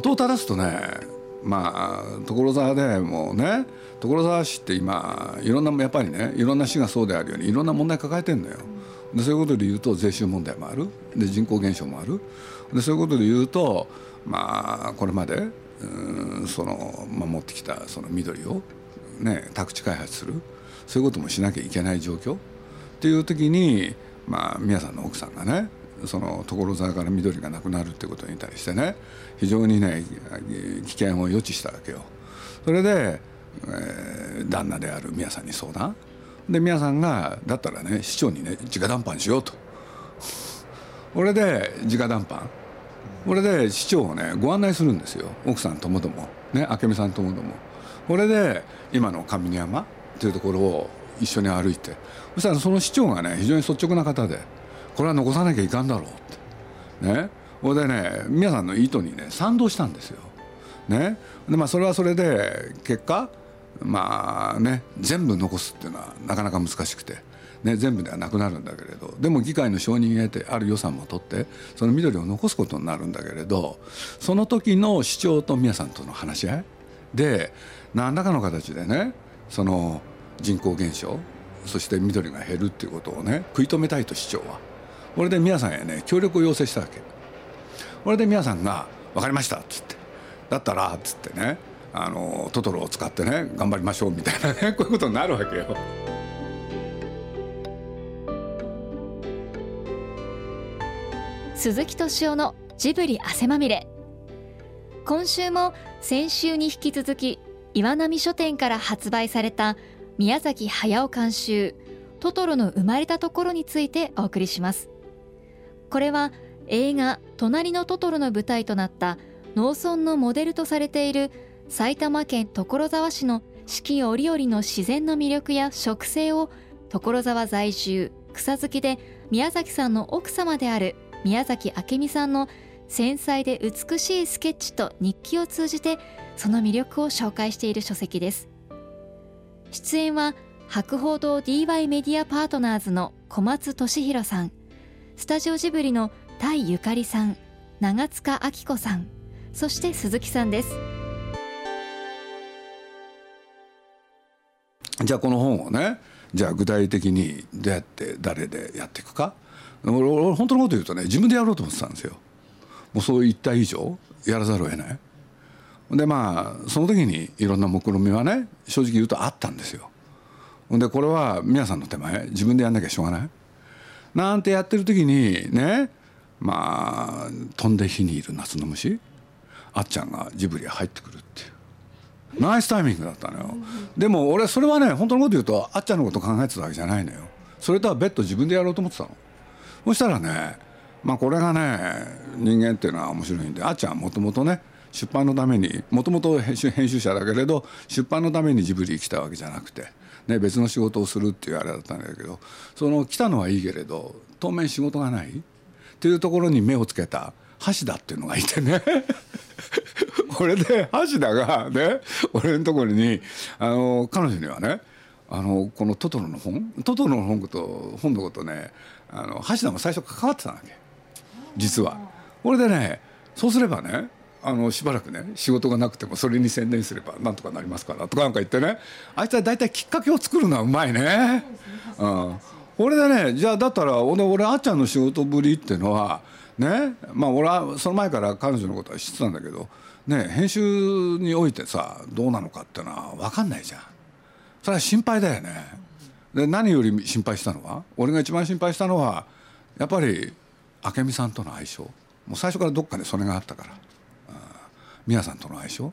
元を正すとねまあ所沢でもうね所沢市って今いろんなやっぱりねいろんな市がそうであるようにいろんな問題抱えてんのよ。でそういうことで言うと税収問題もある。で人口減少もある。でそういうことで言うとまあこれまでうんその守ってきたその緑をね宅地開発する。そういうこともしなきゃいけない状況。っていう時にまあ宮さんの奥さんがねその所沢から緑がなくなるってことに対してね非常にね危険を予知したわけよ。それで、えー、旦那である宮さんに相談。で宮さんがだったらね市長にね直談判しようと。俺で直談判。これで市長をねご案内するんですよ。奥さんともども。ね明美さんともども。これで今の上山っていうところを一緒に歩いて。そしたらその市長がね非常に率直な方で。これは残さなきゃいかんだろうって。ね。それでね皆さんの意図にね賛同したんですよ。ね、でまあそれはそれで結果まあね全部残すっていうのはなかなか難しくて、ね、全部ではなくなるんだけれどでも議会の承認を得てある予算も取ってその緑を残すことになるんだけれどその時の市長と宮さんとの話し合いで何らかの形でねその人口減少そして緑が減るっていうことをね食い止めたいと市長は。これで宮さんへね協力を要請したわけ。これで宮さんが「分かりました」っつって「だったら」っつってね。あのトトロを使ってね頑張りましょうみたいなね こういうことになるわけよ。鈴木敏夫のジブリ汗まみれ。今週も先週に引き続き岩波書店から発売された宮崎駿監修トトロの生まれたところについてお送りします。これは映画隣のトトロの舞台となった農村のモデルとされている埼玉県所沢市の四季折々の自然の魅力や植生を所沢在住草好きで宮崎さんの奥様である宮崎明美さんの繊細で美しいスケッチと日記を通じてその魅力を紹介している書籍です。出演は博報堂 DY メディアパートナーズの小松俊弘さん。スタジオジブリの田井ゆかりさん長塚明子さんそして鈴木さんです。じゃあこの本をねじゃあ具体的にどうやって誰でやっていくか？俺俺本当のこと言うとね自分でやろうと思ってたんですよ。もうそういった以上やらざるを得ない。でまあその時にいろんな目論見みはね正直言うとあったんですよ。でこれは皆さんの手前自分でやんなきゃしょうがない。なんてやってる時にねまあ飛んで火にいる夏の虫あっちゃんがジブリへ入ってくるっていう。ナイスタイミングだったのよ。でも俺それはね本当のこと言うとあっちゃんのこと考えてたわけじゃないのよ。それとは別途自分でやろうと思ってたの。そしたらねまあこれがね人間っていうのは面白いんであっちゃんはもともとね出版のためにもともと編集者だけれど出版のためにジブリ来たわけじゃなくて、ね、別の仕事をするっていうあれだったんだけどその来たのはいいけれど当面仕事がない。っていうところに目をつけた橋田っていうのがいてね。俺で橋田がね俺のところにあの彼女にはねあのこのトトロの本トトロの本と本のことねあの橋田も最初関わってたわけ。実は。これでねそうすればねあのしばらくね仕事がなくてもそれに専念すればなんとかなりますからとかなんか言ってねあいつは大体きっかけを作るのはうまいね。うん、俺でねじゃあだったら俺俺あっちゃんの仕事ぶりっていうのはねまあ俺はその前から彼女のことは知ってたんだけどね編集においてさどうなのかっていうのは分かんないじゃん。それは心配だよね。で何より心配したのは俺が一番心配したのはやっぱり明美さんとの相性もう最初からどっかでそれがあったから宮さんとの相性？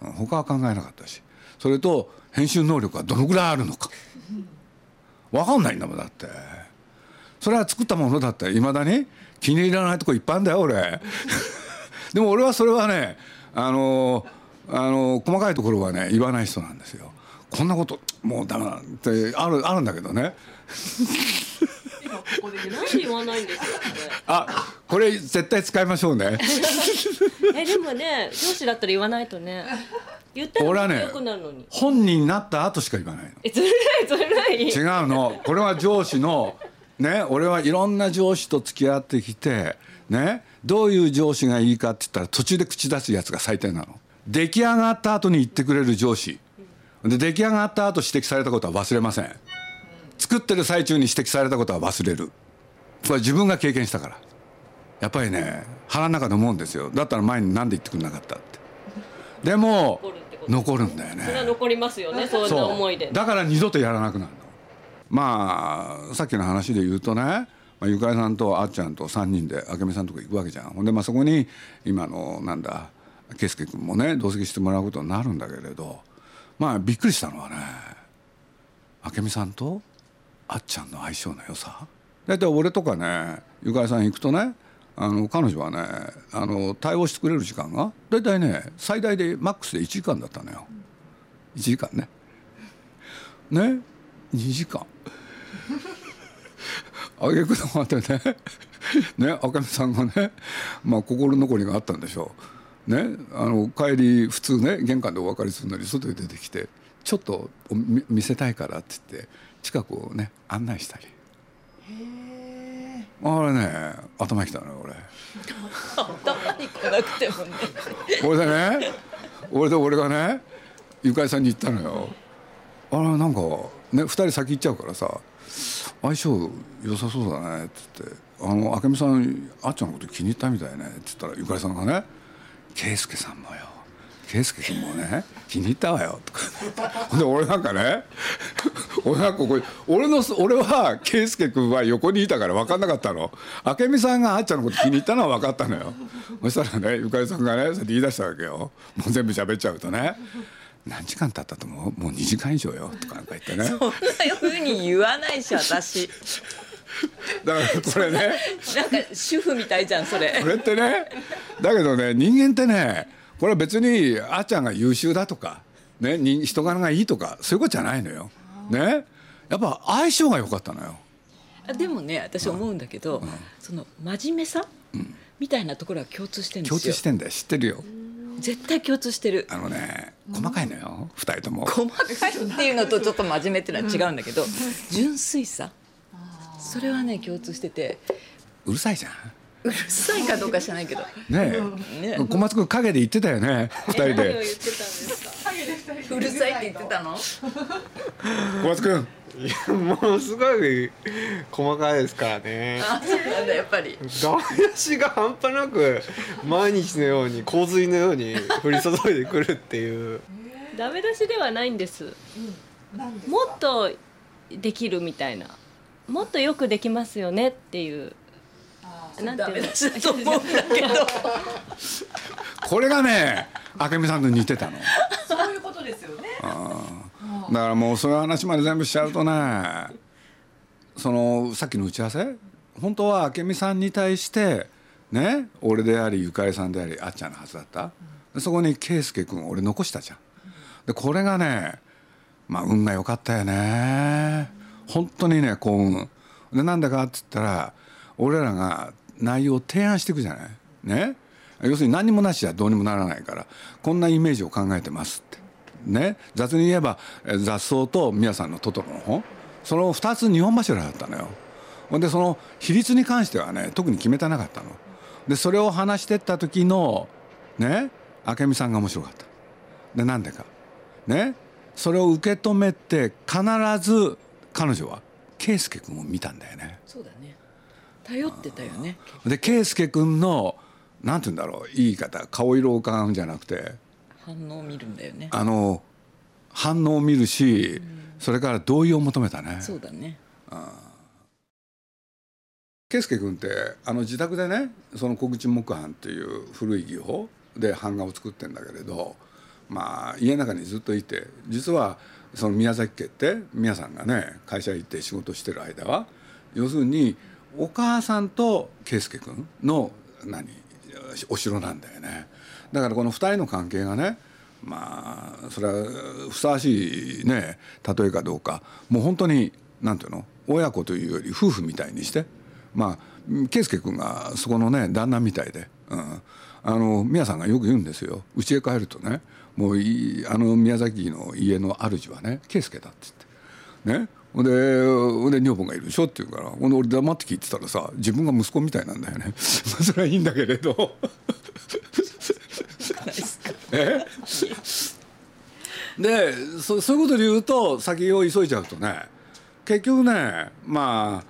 他は考えなかったし。それと編集能力はどのぐらいあるのか？分かんないんだもんだって。それは作ったものだっていまだに気に入らないとこいっぱいあるんだよ俺。でも俺はそれはねあのあの細かいところはね言わない人なんですよ。こんなこともうダメだってあるあるんだけどね。今ここで何で言わないんですかあこれ絶対使いましょうね。えでもね上司だったら言わないとね。言ったらね良くなるのに、本人になった後しか言わないの。えずるいずるい？違うの。これは上司のね俺はいろんな上司と付き合ってきてねどういう上司がいいかって言ったら途中で口出すやつが最低なの。出来上がった後に言ってくれる上司。で出来上がった後指摘されたことは忘れません。作ってる最中に指摘されたことは忘れる。これ自分が経験したからやっぱりね腹の中で思うんですよ。だったら前に何で言ってくれなかったって。でも残るんだよそれはね残りますよねそんな思いで。だから二度とやらなくなるの。まあさっきの話で言うとね、まあ、ゆかりさんとあっちゃんと3人であけみさんとこ行くわけじゃん。ほんでまあそこに今のなんだ圭佑君もね同席してもらうことになるんだけれどまあびっくりしたのはね明美さんとあっちゃんの相性の良さ。大体俺とかねゆかりさん行くとねあの彼女はねあの対応してくれる時間が大体ね最大でマックスで1時間だったのよ。1時間ね。ね？2時間。あげくの果てね。ね？赤見さんがねまあ心残りがあったんでしょう。ね？あの帰り普通ね玄関でお別れするのに外に出てきてちょっと見せたいからって言って近くをね案内したり。あれね頭きたのよ俺。頭に来なくてもね。俺でね俺で俺がねゆかりさんに言ったのよ。あれなんかね2人先行っちゃうからさ相性良さそうだねって言って「あの明美さんあっちゃんのこと気に入ったみたいね」って言ったらゆかりさんがね「圭介さんもよ圭介君もね気に入ったわよ」とか。ほ んで俺なんかね 俺なんかこれ俺の俺は圭介君は横にいたから分かんなかったの。明美さんがあっちゃんのこと気に入ったのは分かったのよ。そしたらねゆかりさんがねそうやって言い出したわけよ。もう全部喋っちゃうとね。何時間経ったと思う？もう2時間以上よとかなんか言ってね。そんなふうに言わないし私。だからこれね。なんか主婦みたいじゃんそれ。これってね。だけどね人間ってねこれは別にあっちゃんが優秀だとか、ね、人人柄がいいとかそういうことじゃないのよ。ねやっぱ相性が良かったのよ。あでもね私思うんだけど、その真面目さ、みたいなところは共通してるんですよ共通してんだよ知ってるよ。絶対共通してるあのね細かいのよ二人とも。細かいっていうのとちょっと真面目っていうのは違うんだけど、純粋さそれはね共通しててうるさいじゃん。うるさいかどうか知らないけど。ねえ。ね。小松君陰で言ってたよね二人何をで。言ってたんですかうるさいって言ってたの？小松君。いやものすごい細かいですからね。あそうなんだやっぱり。ダメ出しが半端なく毎日のように洪水のように降り注いでくるっていう。ダメ出しではないんです、もっとできるみたいな。もっとよくできますよねっていうなんていうの？ダメ出しだと思うんだけど。これがね明美さんと似てたの。そういうことですよね。だからもうそういう話まで全部しちゃうとねそのさっきの打ち合わせ？本当は明美さんに対してね俺でありゆかりさんでありあっちゃんのはずだった、でそこに圭佑君を俺残したじゃん。でこれがねまあ運が良かったよね。本当にね幸運。でなんでかって言ったら俺らが内容を提案していくじゃない？ね？要するに何もなしじゃどうにもならないからこんなイメージを考えてますって。ね？雑に言えば雑草と宮さんのトトロの本その2つ日本柱だったのよ。ほんでその比率に関してはね特に決めてなかったの。でそれを話してった時のね？明美さんが面白かった。でなんでか。ね？それを受け止めて必ず彼女は圭佑君を見たんだよね。そうだね。頼ってたよね。で圭佑君のなんて言うんだろう言い方顔色を伺うんじゃなくて反応を見るんだよね。あの反応を見るし、それから同意を求めたね。そうだね。圭佑君ってあの自宅でねその小口木版っていう古い技法で版画を作ってんだけれどまあ家の中にずっといて実はその宮崎家って宮さんがね会社行って仕事してる間は要するにお母さんと圭佑君の何お城なんだよね。だからこの2人の関係がねまあそれはふさわしいね例えかどうか。もう本当になんていうの親子というより夫婦みたいにして。まあ圭佑君がそこのね旦那みたいで、うん、あの宮さんがよく言うんですよ。家へ帰るとねもういいあの宮崎の家の主はね圭佑だって言って。ね。ほんでほんで女房がいるでしょって言うからほんで俺黙って聞いてたらさ自分が息子みたいなんだよね。それはいいんだけれど。え？でそそういうことで言うと先を急いじゃうとね結局ねま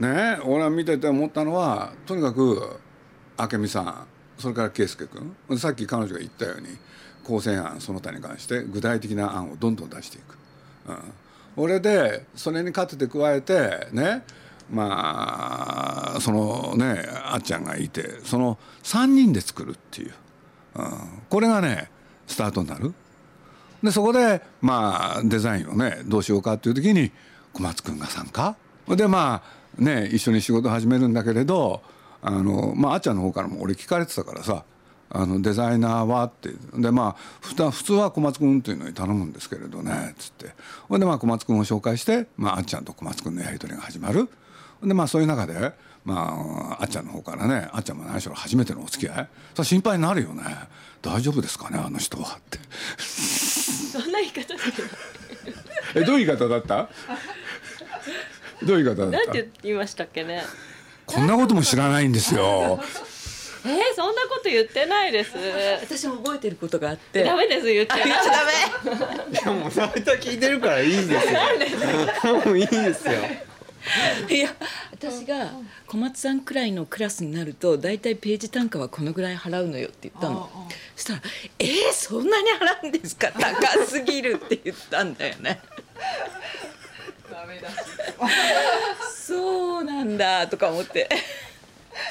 あね俺は見てて思ったのはとにかく明美さんそれから圭佑君さっき彼女が言ったように構成案その他に関して具体的な案をどんどん出していく。うん俺でそれに勝てて加えてねまあそのねあっちゃんがいてその3人で作るっていう、うん、これがねスタートになる。でそこでまあデザインをねどうしようかっていう時に小松君が参加。でまあね一緒に仕事始めるんだけれどあのまああっちゃんの方からも俺聞かれてたからさあのデザイナーはって。でまあ普通は小松君っていうのに頼むんですけれどね。っつって。ほんでまあ小松君を紹介して、まあ、あっちゃんと小松君のやり取りが始まる。でまあそういう中で、まあ、あっちゃんの方からねあっちゃんも何しろ初めてのお付き合い。そ心配になるよね。大丈夫ですかねあの人はって。そんな言い方えどういう言い方だった？どういう言い方だった？なんて言いましたっけね。こんなことも知らないんですよえー、そんなこと言ってないです。私も覚えてることがあって。ダメです言っちゃダメ。いやもう大体聞いてるからいいですよ。もういいですよ。いや私が小松さんくらいのクラスになると大体ページ単価はこのぐらい払うのよって言ったの。そしたら「えー、そんなに払うんですか？高すぎる」って言ったんだよね。そうなんだとか思って。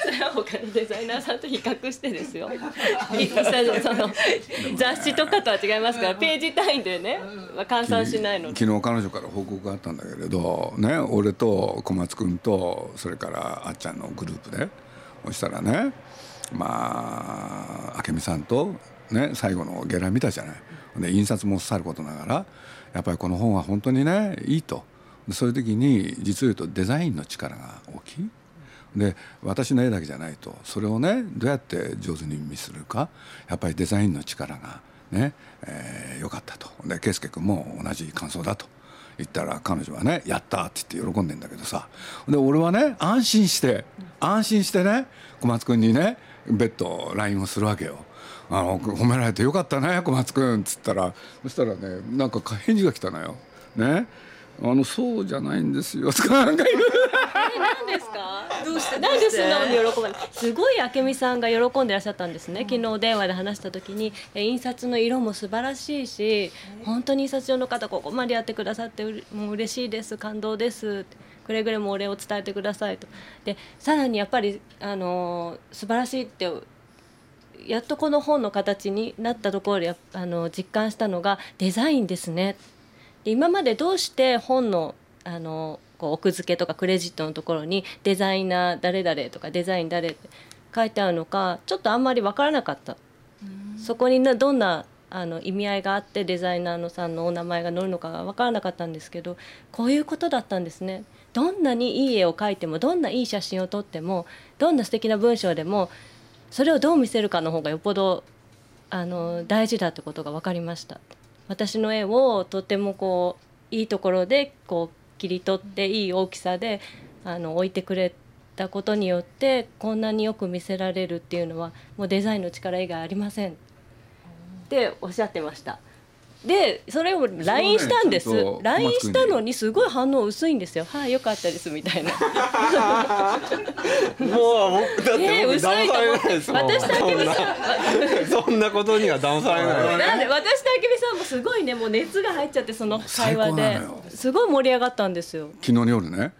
それは他のデザイナーさんと比較してですよ。その 雑誌とかとは違いますから、ページ単位でね、まあ、換算しないので。昨日彼女から報告があったんだけれどね俺と小松君とそれからあっちゃんのグループでそしたらねまあ明美さんとね最後のゲラ見たじゃない。で印刷もさることながらやっぱりこの本は本当にねいいとそういう時に実を言うとデザインの力が大きい。で私の絵だけじゃないとそれをねどうやって上手に見するかやっぱりデザインの力がねえー、よかったとで圭佑君も同じ感想だと言ったら彼女はね「やった!」って言って喜んでんだけどさで俺はね安心して安心してね小松君にね別途 LINE をするわけよ。あの褒められてよかったね小松君っつったらそしたらねなんか返事が来たのよ。ねあのそうじゃないんですよとかなんか言う。何ですか？どうして？なんで素直に喜ばない？すごい明美さんが喜んでらっしゃったんですね。昨日電話で話した時に、え印刷の色も素晴らしいし、本当に印刷所の方ここまでやってくださってうれもう嬉しいです、感動です。くれぐれもお礼を伝えてくださいと。で、さらにやっぱりあの素晴らしいって。やっとこの本の形になったところでやあの実感したのがデザインですね。で今までどうして本のあのこう奥付けとかクレジットのところにデザイナー誰々とかデザイン誰って書いてあるのかちょっとあんまり分からなかった。そこになどんなあの意味合いがあってデザイナーのさんのお名前が載るのかが分からなかったんですけどこういうことだったんですね。どんなにいい絵を描いてもどんないい写真を撮ってもどんな素敵な文章でもそれをどう見せるかの方がよっぽどあの大事だってことが分かりました私の絵をとてもこういいところでこう切り取っていい大きさであの置いてくれたことによってこんなによく見せられるっていうのはもうデザインの力以外ありません。っておっしゃってましたでそれを LINE したんです、そうね LINE したのにすごい反応薄いんですよ。はい、良かったですみたいな。もう僕だってえー僕騙さ薄いと思れっ私と明美さんそんなことには騙されない。なんで私と明美さんもすごいねもう熱が入っちゃってその会話で。すごい盛り上がったんですよ。昨日の夜ね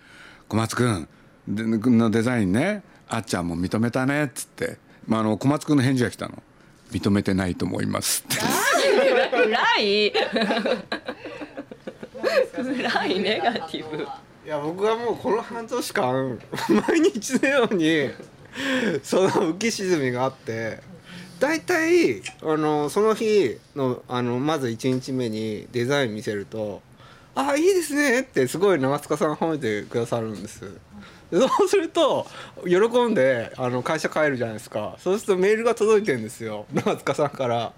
小松君でのデザインねあっちゃんも認めたねっつって、まあ、あの小松君の返事が来たの。認めてないと思います。って暗い。暗いネガティブ。いや僕はもうこの半年間 毎日のようにその浮き沈みがあって大体あのその日のあのまず1日目にデザイン見せると「あいいですね」ってすごい長塚さん褒めてくださるんです。でそうすると喜んであの会社帰るじゃないですか。そうするとメールが届いてるんですよ。長塚さんから。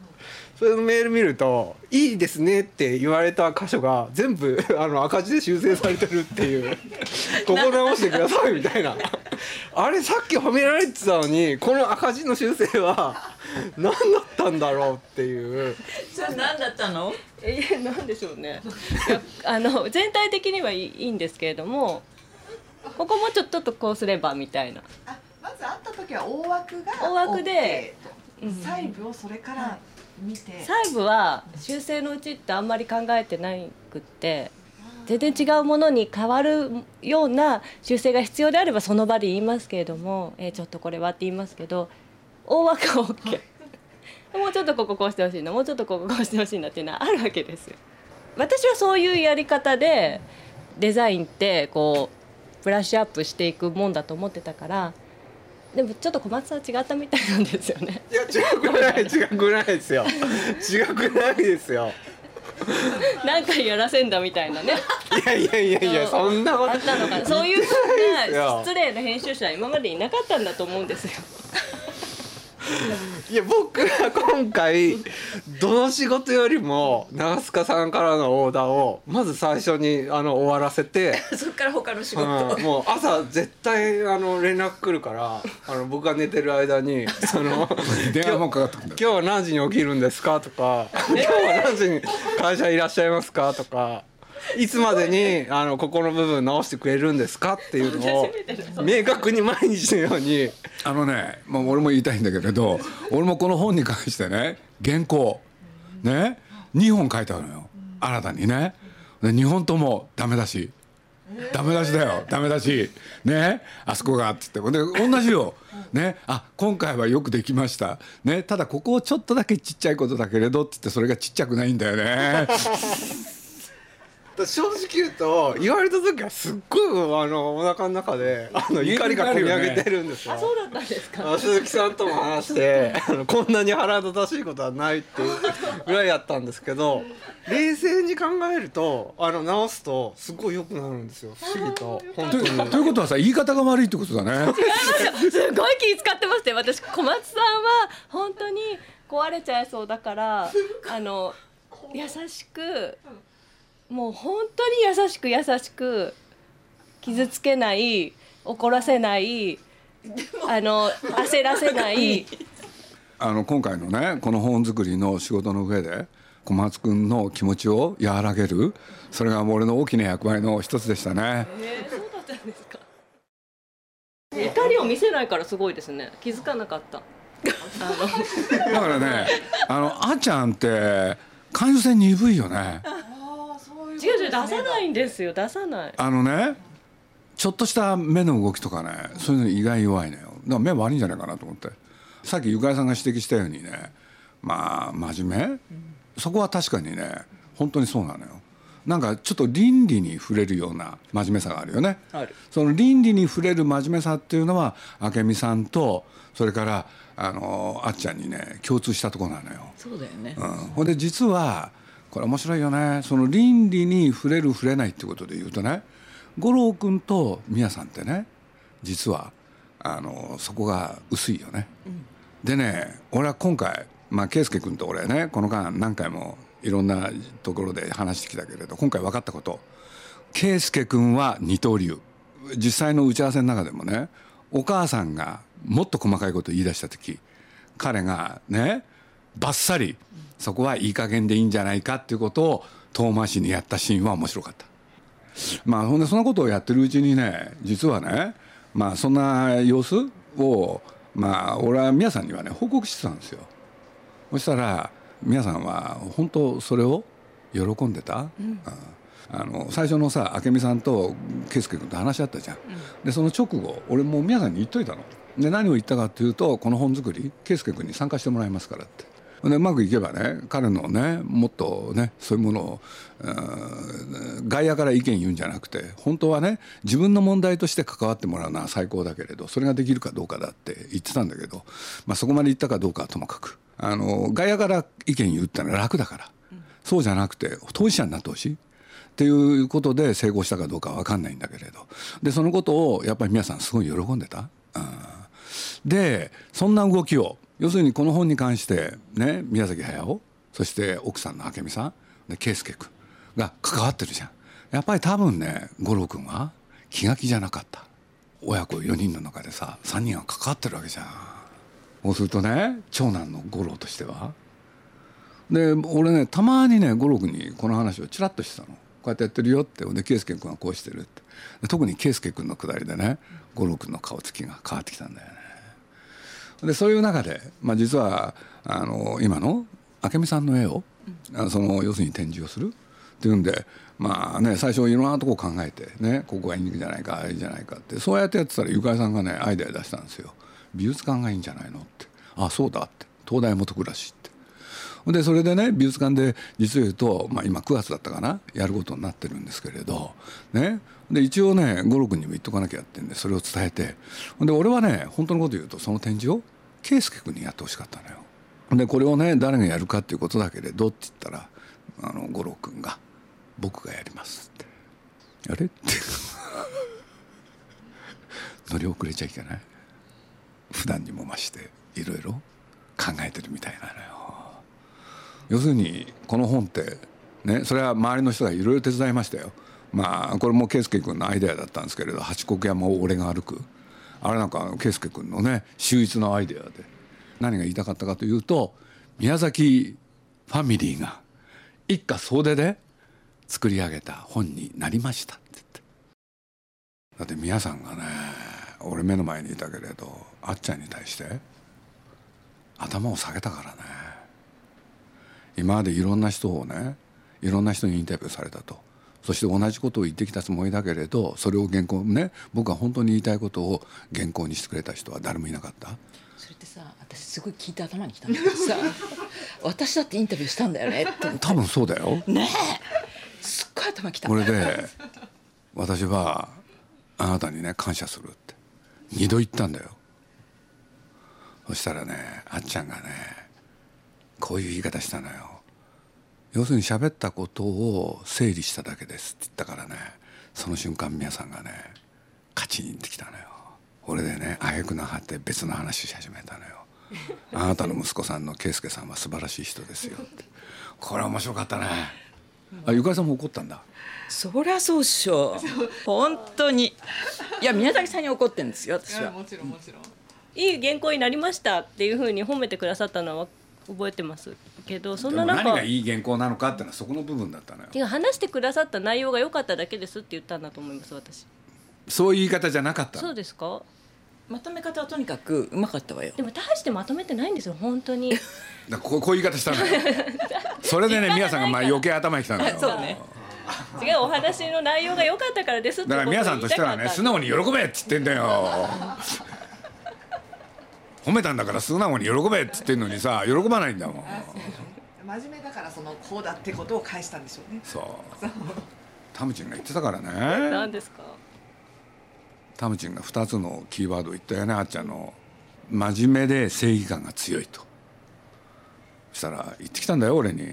それのメール見ると「いいですね」って言われた箇所が全部 あの赤字で修正されてるっていう「ここ直してください」みたいな。あれさっき褒められてたのにこの赤字の修正は何だったんだろうっていう。それ何だったの？えなんでしょうね。あの全体的にはいいんですけれどもここもちょっとこうすればみたいな。あまず会った時は大枠が大枠で OK と。細部をそれから見て、細部は修正のうちってあんまり考えてないくって全然違うものに変わるような修正が必要であればその場で言いますけれども、えーちょっとこれはって言いますけど大枠は OK もうちょっとこここうしてほしいなもうちょっとこここうしてほしいなっていうのはあるわけですよ。私はそういうやり方でデザインってこうブラッシュアップしていくもんだと思ってたからでもちょっと小松さんは違ったみたいなんですよね。いや違くない違くないですよ違くないですよ何回やらせんだみたいなね。いやいやいやいやそんなことあったのかなそういうふうな失礼な編集者は今までいなかったんだと思うんですよ。いや僕は今回どの仕事よりも長須賀さんからのオーダーをまず最初にあの終わらせて、そっから他の仕事、うんもう朝絶対あの連絡来るからあの僕が寝てる間に その電話もかかってくるんだ。今日は何時に起きるんですかとか 今日は何時に会社いらっしゃいますかとか いつまでにあのここの部分直してくれるんですかっていうのを明確に毎日のように。あのね、まあ、俺も言いたいんだけれど俺もこの本に関してね原稿ね2本書いたのよ。新たにね。で2本ともダメだし。ダメ出しだよ。ダメ出し。ねあそこがっつってで同じよ。ねあ今回はよくできました。ねただここをちょっとだけちっちゃいことだけれどっつってそれがちっちゃくないんだよね正直言うと言われた時はすっごいあのお腹の中であの怒りが込み上げてるんですよ。そうだったんですか。鈴木さんとも話して あのこんなに腹立たしいことはないっていうぐらいやったんですけど冷静に考えるとあの直すとすごい良くなるんですよ不思議と本当というとに。いうことはさ言い方が悪いってことだねすごい気使ってましたよ。私小松さんは本当に壊れちゃいそうだからあの優しくもう本当に優しく優しく傷つけない怒らせないあの焦らせない。あの今回のねこの本作りの仕事の上で小松君の気持ちを和らげるそれが俺の大きな役割の一つでしたね。えー、そうだったんですか。怒りを見せないからすごいですね。気づかなかった。だからねあのあっちゃんって感受性鈍いよね。出さないんですよ出さない。あのねちょっとした目の動きとかねそういうの意外に弱いのよ。だから目悪いんじゃないかなと思って。さっきゆかりさんが指摘したようにねまあ真面目、そこは確かにね本当にそうなのよ。なんかちょっと倫理に触れるような真面目さがあるよね。ある。その倫理に触れる真面目さっていうのは明美さんとそれからあのあっちゃんにね共通したところなのよ。そうだよね、うん、ほんで実はこれ面白いよね。その倫理に触れる触れないってことで言うとね五郎君と宮さんってね実はあのそこが薄いよね。でね俺は今回まあ圭佑君と俺ねこの間何回もいろんなところで話してきたけれど今回分かったこと。圭佑君は二刀流。実際の打ち合わせの中でもねお母さんがもっと細かいことを言い出した時彼がねバッサリそこはいい加減でいいんじゃないかっていうことを遠回しにやったシーンは面白かった。まあほんでそんなことをやってるうちにね実はねまあそんな様子をまあ俺は宮さんにはね報告してたんですよ。そしたら宮さんは本当それを喜んでた、うんあの最初のさ明美さんと圭佑君と話し合ったじゃん。でその直後俺もう宮さんに言っといたの。で何を言ったかっていうとこの本作り圭佑君に参加してもらいますからって。でうまくいけばね彼のねもっとねそういうものをうん外野から意見言うんじゃなくて本当はね自分の問題として関わってもらうのは最高だけれどそれができるかどうかだって言ってたんだけど、まあ、そこまで言ったかどうかはともかくあの外野から意見言うってのは楽だから、そうじゃなくて当事者になってほしい。っていうことで成功したかどうかは分かんないんだけれどでそのことをやっぱり皆さんすごい喜んでた。うんでそんな動きを要するにこの本に関してね宮崎駿そして奥さんの明美さんで圭介君が関わってるじゃん。やっぱり多分ね五郎君は気が気じゃなかった。親子4人の中でさ3人が関わってるわけじゃん。そうするとね長男の五郎としては。で俺ねたまにね五郎君にこの話をちらっとしてたの。こうやってやってるよって。で圭介君はこうしてるって。特に圭介君のくだりでね五郎君の顔つきが変わってきたんだよね。でそういう中で、まあ、実はあの今の明美さんの絵を、あのその要するに展示をする。っていうんでまあね最初いろんなとこ考えてねここがいいんじゃないかあれじゃないかって。そうやってやってたらゆかりさんがねアイデア出したんですよ。美術館がいいんじゃないのって。あそうだって。東大元暮らしって。でそれでね美術館で実を言うと、まあ、今9月だったかなやることになってるんですけれどねで一応ね五郎君にも言っとかなきゃってんでそれを伝えてで俺はね本当のこと言うとその展示を圭介君にやってほしかったのよ。でこれをね誰がやるかっていうことだけれどって言ったらあの五郎君が「僕がやります」って「あれ?」って 乗り遅れちゃいけない普段にも増していろいろ考えてるみたいなのよ。要するにこの本ってねそれは周りの人がいろいろ手伝いましたよ。まあこれも圭介君のアイデアだったんですけれど八国山を俺が歩く。あれなんか圭介君のね秀逸なアイデアで何が言いたかったかというと宮崎ファミリーが一家総出で作り上げた本になりましたって言って。だって皆さんがね俺目の前にいたけれどあっちゃんに対して頭を下げたからね。今までいろんな人をねいろんな人にインタビューされたと。そして同じことを言ってきたつもりだけれどそれを原稿ね僕が本当に言いたいことを原稿にしてくれた人は誰もいなかった。それってさ私すごい聞いて頭にきたんだけどさ 私だってインタビューしたんだよね。って多分そうだよ。ねえ。すっごい頭きた。これで私はあなたにね感謝するって。二度言ったんだよ。そしたらねあっちゃんがねこういう言い方したのよ要するに喋ったことを整理しただけですって言ったからね。その瞬間皆さんがねカチンってきたのよ。俺でねあげくなはって別の話し始めたのよ。あなたの息子さんの圭介さんは素晴らしい人ですよって。これ面白かったね。あゆかりさんも怒ったんだ。そりゃそうっしょ。本当に。いや宮崎さんに怒ってんですよ私は。もちろんもちろん。いい原稿になりましたっていうふうに褒めてくださったのは覚えてますけどそんななんかでも何がいい原稿なのかってのはそこの部分だったのよ。話してくださった内容が良かっただけですって言ったんだと思います私。そういう言い方じゃなかったの？そうですか？まとめ方はとにかくうまかったわよ。でも大してまとめてないんですよ本当に。だこうこういう言い方したのよ。それでね皆さんがまあ余計頭にきたのよ。そうね。違うお話の内容が良かったからですってだから皆さんとしてはね素直に喜べっつってんだよ褒めたんだから素直に喜べっつってんのにさ喜ばないんだもん。真面目だからそのこうだってことを返したんでしょうね。そう。タムチンが言ってたからね。何ですか？タムチンが2つのキーワードを言ったよねあっちゃんの。真面目で正義感が強いと。そしたら言ってきたんだよ俺に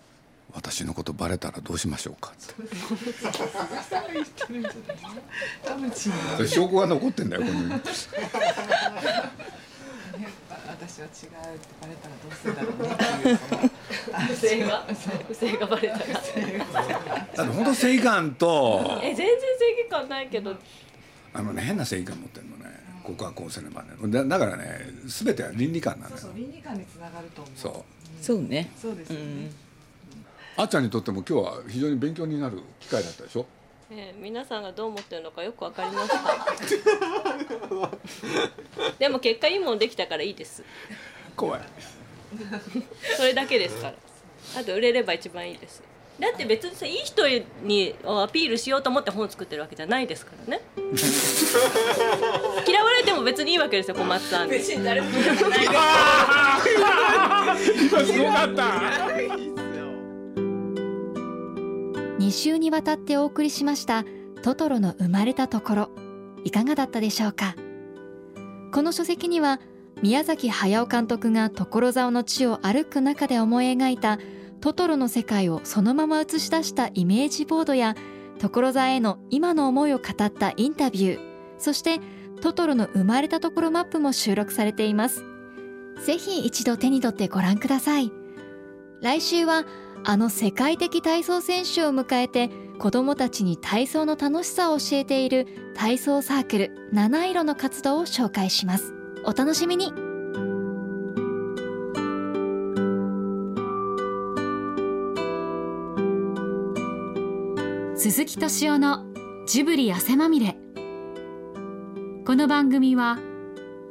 「私のことバレたらどうしましょうか」って証拠が残ってんだよこのね私は違うってバレたらどうするんだろうねっていう不正が不正がバレたらだって本当正義感とえ全然正義感ないけど。あのね変な正義感持ってるのね。ここはこうせねばねだだからね全ては倫理観なのよ。そうそう倫理観につながると思う。そう。そうね。そうですよね、あっちゃんにとっても今日は非常に勉強になる機会だったでしょ？えー皆さんがどう思ってるのかよくわかりました でも結果いいもんできたからいいです。怖い。それだけですから。あと売れれば一番いいです。だって別にさいい人にアピールしようと思って本作ってるわけじゃないですからね。嫌われても別にいいわけですよ小松さんに。別に誰も言わないすごかった2週にわたってお送りしましたトトロの生まれたところ。いかがだったでしょうか？この書籍には宮崎駿監督が所沢の地を歩く中で思い描いたトトロの世界をそのまま映し出したイメージボードや所沢への今の思いを語ったインタビューそしてトトロの生まれたところマップも収録されています。ぜひ一度手に取ってご覧ください。来週はあの世界的体操選手を迎えて子どもたちに体操の楽しさを教えている体操サークル七色の活動を紹介します。お楽しみに。鈴木敏夫のジブリ汗まみれ。この番組は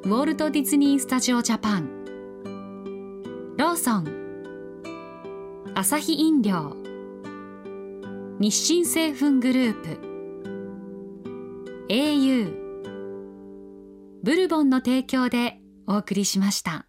ウォルト・ディズニー・スタジオ・ジャパン。ローソン。アサヒ飲料。日清製粉グループ。Au ブルボンの提供でお送りしました。